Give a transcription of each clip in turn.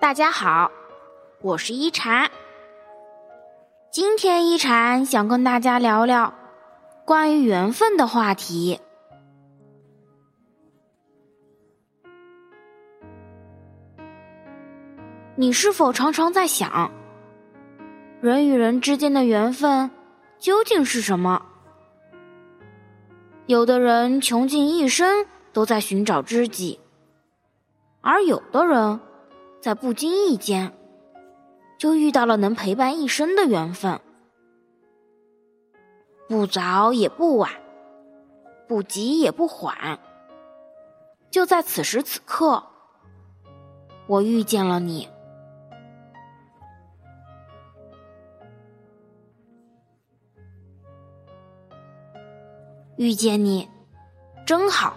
大家好，我是一禅。今天一禅想跟大家聊聊关于缘分的话题。你是否常常在想，人与人之间的缘分究竟是什么？有的人穷尽一生都在寻找知己，而有的人在不经意间就遇到了能陪伴一生的缘分。不早也不晚，不急也不缓，就在此时此刻，我遇见了你。遇见你，真好。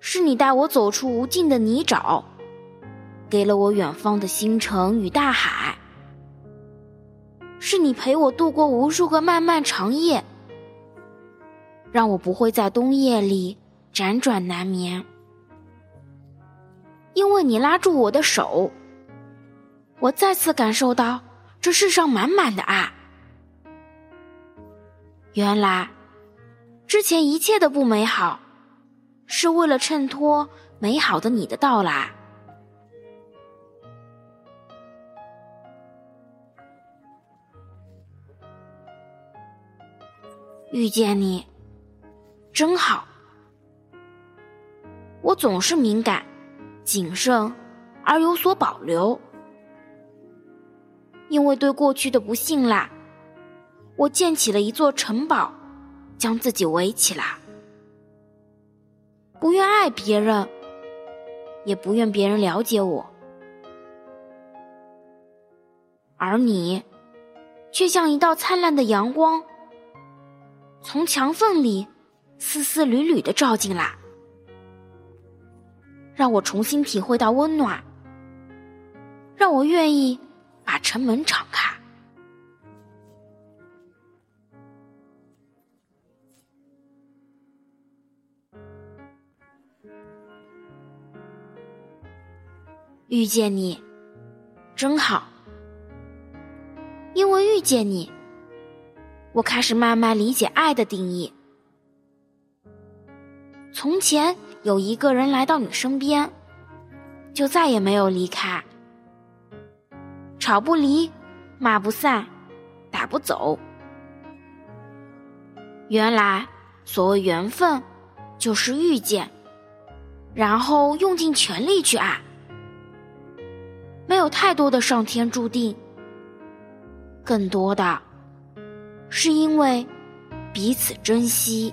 是你带我走出无尽的泥沼，给了我远方的星辰与大海。是你陪我度过无数个漫漫长夜，让我不会在冬夜里辗转难眠。因为你拉住我的手，我再次感受到这世上满满的爱。原来。之前一切的不美好，是为了衬托美好的你的到来。遇见你，真好。我总是敏感、谨慎而有所保留，因为对过去的不信赖，我建起了一座城堡。将自己围起来，不愿爱别人，也不愿别人了解我，而你，却像一道灿烂的阳光，从墙缝里丝丝缕缕的照进来，让我重新体会到温暖，让我愿意把城门敞开。遇见你，真好。因为遇见你，我开始慢慢理解爱的定义。从前有一个人来到你身边，就再也没有离开。吵不离，骂不散，打不走。原来所谓缘分，就是遇见，然后用尽全力去爱。没有太多的上天注定，更多的是因为彼此珍惜。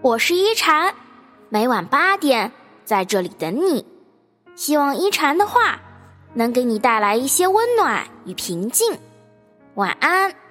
我是一禅，每晚八点在这里等你。希望一禅的话能给你带来一些温暖与平静。晚安。